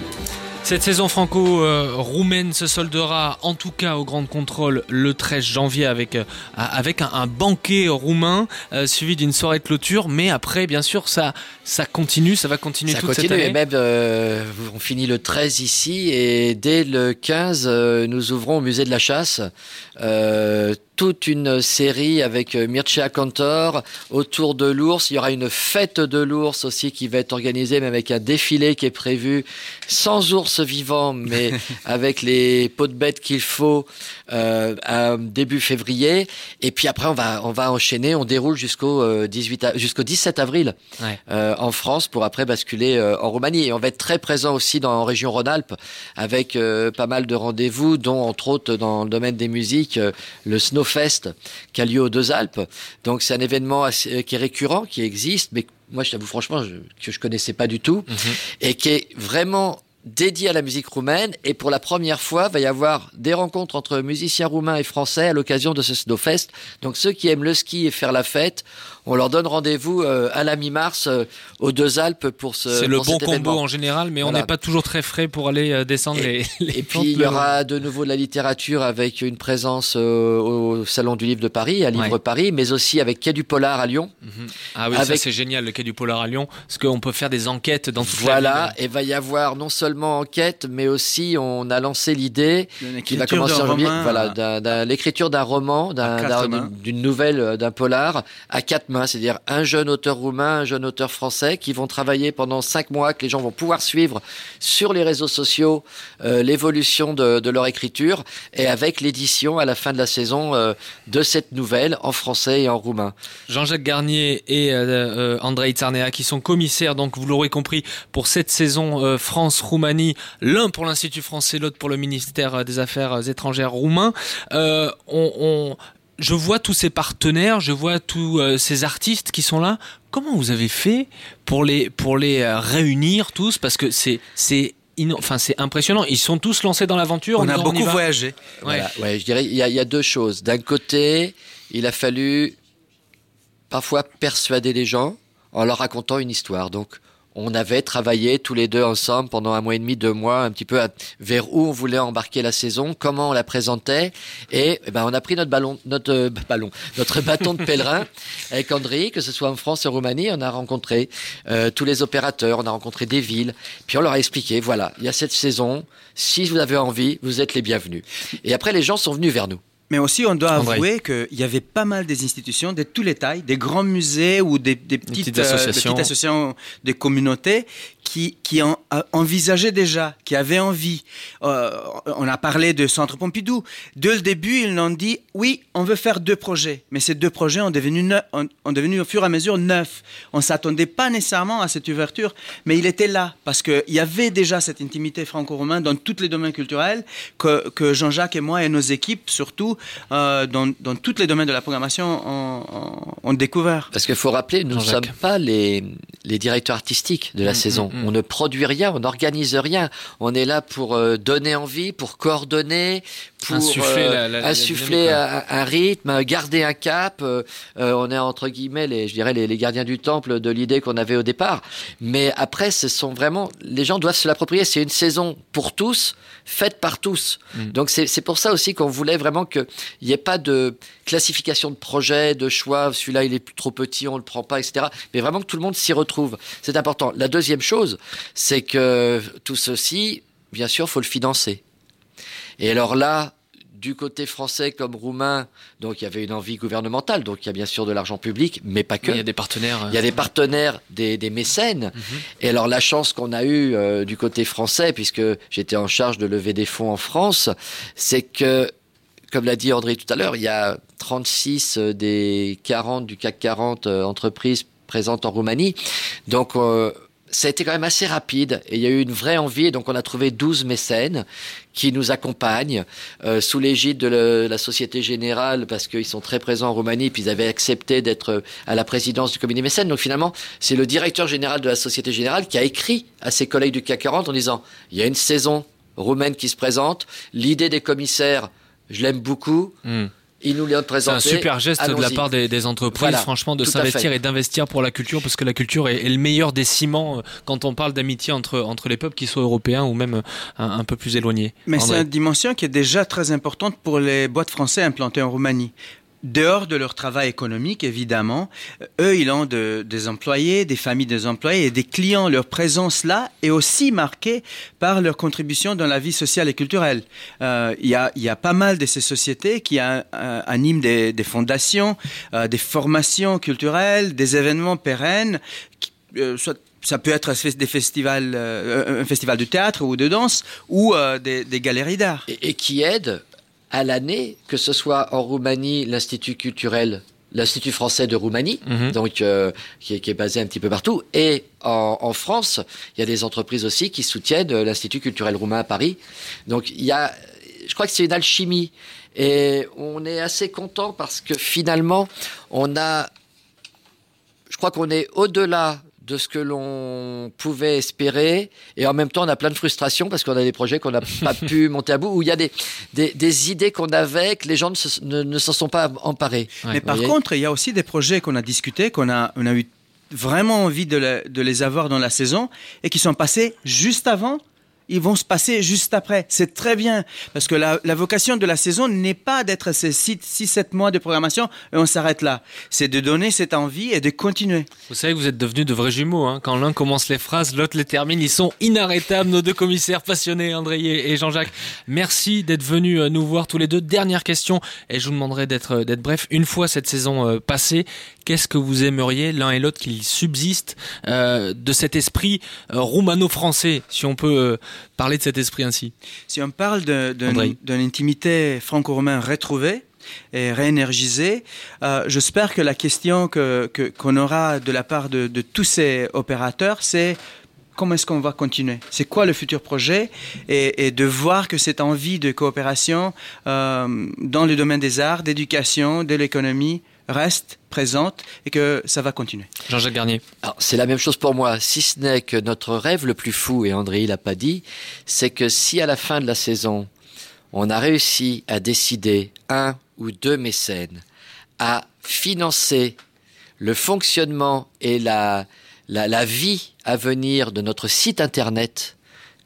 Cette saison franco-roumaine se soldera en tout cas au Grand Contrôle le 13 janvier avec, avec un, un banquet roumain euh, suivi d'une soirée de clôture. Mais après, bien sûr, ça, ça continue, ça va continuer Ça toute continue cette et année. même euh, on finit le 13 ici et dès le 15 euh, nous ouvrons au musée de la chasse euh, toute une série avec euh, Mircea Cantor autour de l'ours. Il y aura une fête de l'ours aussi qui va être organisée, mais avec un défilé qui est prévu sans ours vivant, mais *laughs* avec les pots de bêtes qu'il faut euh, à début février. Et puis après on va on va enchaîner, on déroule jusqu'au euh, 18 a- jusqu'au 17 avril Ouais. euh, en France pour après basculer euh, en Roumanie. Et on va être très présent aussi dans en région Rhône-Alpes avec euh, pas mal de rendez-vous, dont entre autres dans le domaine des musiques, euh, le Snowfest qui a lieu aux Deux Alpes. Donc c'est un événement assez- euh, qui est récurrent, qui existe, mais moi je t'avoue franchement je, que je connaissais pas du tout Mhm. et qui est vraiment dédié à la musique roumaine et pour la première fois va y avoir des rencontres entre musiciens roumains et français à l'occasion de ce Snowfest. Donc ceux qui aiment le ski et faire la fête, on leur donne rendez-vous euh, à la mi-mars euh, aux Deux Alpes pour ce C'est le bon combo événement. en général, mais on Voilà. n'est pas toujours très frais pour aller euh, descendre les, *laughs* les Et puis il y aura de nouveau de la littérature avec une présence euh, au Salon du Livre de Paris, à Livre Ouais. Paris, mais aussi avec Quai du Polar à Lyon. Mhm. Ah oui, ça Avec- c'est génial, le quai du Polar à Lyon, parce qu'on peut faire des enquêtes dans toute la Voilà, et va y avoir non seulement enquête, mais aussi on a lancé l'idée qui va commencer en janvier, voilà, l'écriture d'un roman, d'une nouvelle, d'un polar à quatre c'est-à-dire un jeune auteur roumain, un jeune auteur français qui vont travailler pendant cinq mois, que les gens vont pouvoir suivre sur les réseaux sociaux euh, l'évolution de, leur écriture et avec l'édition à la fin de la saison euh, de cette nouvelle en français et en roumain. Jean-Jacques Garnier et euh, euh, Andrei Tsarnea qui sont commissaires, donc vous l'aurez compris, pour cette saison France-Roumanie, l'un pour l'Institut français, l'autre pour le ministère des Affaires étrangères roumain. On- je vois tous ces partenaires, je vois tous euh, ces artistes qui sont là. Comment vous avez fait pour les, pour les euh, réunir tous? Parce que c'est, c'est, enfin, c'est impressionnant. Ils sont tous lancés dans l'aventure. en On a beaucoup voyagé. Ouais. Voilà, ouais, je dirais, il y, a, il y a deux choses. D'un côté, il a fallu parfois persuader les gens en leur racontant une histoire. Donc, on avait travaillé tous les deux ensemble pendant un mois et demi, deux mois, un petit peu à- vers où on voulait embarquer la saison, comment on la présentait, et eh ben on a pris notre ballon, notre euh, *laughs* ballon, notre bâton de pèlerin *laughs* avec André, que ce soit en France et en Roumanie, on a rencontré euh, tous les opérateurs, on a rencontré des villes, puis on leur a expliqué, voilà, il y a cette saison, si vous avez envie, vous êtes les bienvenus. Et après, les gens sont venus vers nous. Mais aussi, on doit avouer qu'il y avait pas mal des institutions de tous les tailles, des grands musées ou des, des petites, petites euh, des petites associations de communautés qui, qui en, euh, envisageaient déjà, qui avaient envie. Euh, on a parlé de Centre Pompidou. Dès le début, ils nous ont dit oui, on veut faire deux projets. Mais ces deux projets ont devenu, neuf, ont, ont devenu au fur et à mesure neuf. On s'attendait pas nécessairement à cette ouverture, mais il était là parce qu'il y avait déjà cette intimité franco-romaine dans tous les domaines culturels que, que Jean-Jacques et moi et nos équipes, surtout euh, dans, dans tous les domaines de la programmation, ont, ont- découvert. Parce qu'il faut rappeler, nous ne sommes pas les, les directeurs artistiques de la Mm, saison. On ne produit rien, on n'organise rien. On est là pour euh, donner envie, pour coordonner, pour Insuffler euh, la- la- la insuffler dynamique, un, un rythme, garder un cap. euh, euh, on est entre guillemets, les, je dirais, les, les gardiens du temple de l'idée qu'on avait au départ. Mais après, ce sont vraiment, les gens doivent se l'approprier. C'est une saison pour tous, faite par tous. Mm. Donc c'est pour ça aussi qu'on voulait vraiment qu'il n'y ait pas de classification de projet, de choix. Celui-là, il est trop petit, on le prend pas, etc. Mais vraiment que tout le monde s'y retrouve. C'est important. La deuxième chose, c'est que tout ceci, bien sûr, faut le financer. Et alors là, du côté français comme roumain, donc il y avait une envie gouvernementale, donc il y a bien sûr de l'argent public, mais pas que. Il y a des partenaires. euh, Il y a des partenaires, des, des mécènes. Et alors la chance qu'on a eue euh, du côté français, puisque j'étais en charge de lever des fonds en France, c'est que, comme l'a dit André tout à l'heure, il y a 36 euh, des 40 du CAC 40 euh, entreprises présente en Roumanie. Donc euh, ça a été quand même assez rapide et il y a eu une vraie envie. Donc on a trouvé 12 mécènes qui nous accompagnent euh, sous l'égide de la Société Générale parce qu'ils sont très présents en Roumanie puis ils avaient accepté d'être à la présidence du comité mécène. Donc finalement, c'est le directeur général de la Société Générale qui a écrit à ses collègues du CAC 40 en disant il y a une saison roumaine qui se présente, l'idée des commissaires, je l'aime beaucoup. Hmm. Il nous C'est un super geste de la part des, des entreprises, Voilà, franchement, de s'investir et d'investir pour la culture, parce que la culture est, est le meilleur des ciments euh, quand on parle d'amitié entre, entre les peuples, qu'ils soient européens ou même euh, un, un peu plus éloignés. Mais c'est une dimension qui est déjà très importante pour les boîtes français implantées en Roumanie. Dehors de leur travail économique, évidemment, euh, eux, ils ont de- des employés, des familles des employés et des clients. Leur présence là est aussi marquée par leur contribution dans la vie sociale et culturelle. Euh, Il y, a, pas mal de ces sociétés qui euh, animent des, fondations, des formations culturelles, des événements pérennes, soit ça peut être des festivals, un festival de théâtre ou de danse ou des, galeries d'art. et, qui aide à l'année, que ce soit en Roumanie, l'Institut culturel, l'Institut français de Roumanie, Mhm. donc euh, qui, est, qui est basé un petit peu partout, et en, en France, il y a des entreprises aussi qui soutiennent euh, l'Institut culturel roumain à Paris. Donc il y a, je crois que c'est une alchimie, et on est assez content parce que finalement, on a, je crois qu'on est au-delà de ce que l'on pouvait espérer et en même temps on a plein de frustrations parce qu'on a des projets qu'on n'a pas *laughs* pu monter à bout où il y a des, des, des idées qu'on avait que les gens ne se, ne, ne s'en sont pas emparés. Ouais. Mais par contre, il y a aussi des projets qu'on a discutés, qu'on a, on a eu vraiment envie de, le- de les avoir dans la saison et qui sont passés juste avant. Ils vont se passer juste après. C'est très bien parce que la, vocation de la saison n'est pas d'être ces 6-7 mois de programmation et on s'arrête là. C'est de donner cette envie et de continuer. Vous savez que vous êtes devenus de vrais jumeaux. Hein. Quand l'un commence les phrases, l'autre les termine. Ils sont inarrêtables, nos deux commissaires passionnés, André et Jean-Jacques. Merci d'être venus euh, nous voir tous les deux. Dernière question, et je vous demanderai d'être euh, bref. Une fois cette saison euh, passée, qu'est-ce que vous aimeriez l'un et l'autre qu'il subsiste de cet esprit roumano-français, si on peut euh, parler de cet esprit ainsi Si on parle d'une intimité franco-romaine retrouvée et réénergisée, euh, j'espère que la question que- que- qu'on aura de la part de, de tous ces opérateurs, c'est comment est-ce qu'on va continuer? C'est quoi le futur projet? Et, et de voir que cette envie de coopération euh, dans le domaine des arts, d'éducation, de l'économie reste présente et que ça va continuer. Jean-Jacques Garnier. Alors, c'est la même chose pour moi, si ce n'est que notre rêve le plus fou, et André il l'a pas dit, c'est que si à la fin de la saison, on a réussi à décider un ou deux mécènes à financer le fonctionnement et la, la, la vie à venir de notre site internet,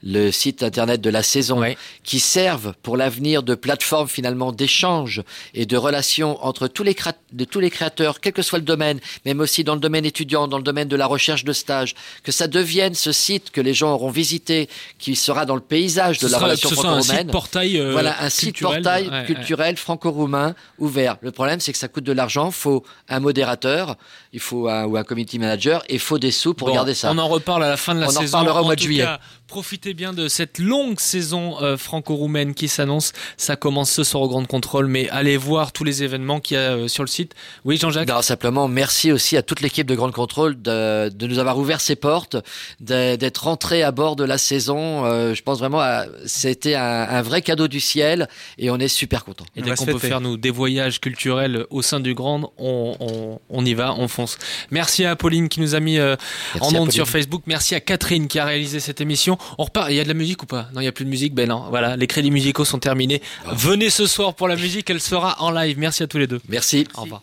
le site internet de la saison, Ouais. qui servent pour l'avenir de plateformes finalement d'échange et de relations entre tous les, de tous les créateurs, quel que soit le domaine, même aussi dans le domaine étudiant, dans le domaine de la recherche de stage, que ça devienne ce site que les gens auront visité, qui sera dans le paysage de Ce la sera, relation sera un franco-roumaine. site portail. euh, Voilà, un site culturel. portail Ouais, ouais. culturel franco-roumain ouvert. Le problème, c'est que ça coûte de l'argent. Il faut un modérateur, il faut un, ou un community manager, et il faut des sous pour Bon, garder ça. On en reparle à la fin de la On en saison. reparlera au mois de juillet. cas, profitez bien de cette longue saison euh, franco-roumaine qui s'annonce. Ça commence ce soir au Grand Contrôle, mais allez voir tous les événements qu'il y a euh, sur le site. Oui, Jean-Jacques? Non, simplement, merci aussi à toute l'équipe de Grande Contrôle de, de nous avoir ouvert ses portes, d'être rentré à bord de la saison. Euh, je pense vraiment, à- c'était un, un vrai cadeau du ciel et on est super content. Et dès qu'on peut faire nous des voyages culturels au sein du Grand, on, on, on y va, on fonce. Merci à Pauline qui nous a mis euh, en Pauline. sur Facebook. Merci à Catherine qui a réalisé cette émission. On repart. Il y a de la musique ou pas? Non, il y a plus de musique. Ben non. Voilà, les crédits musicaux sont terminés. Venez ce soir pour la musique. Elle sera en live. Merci à tous les deux. Merci. Au revoir.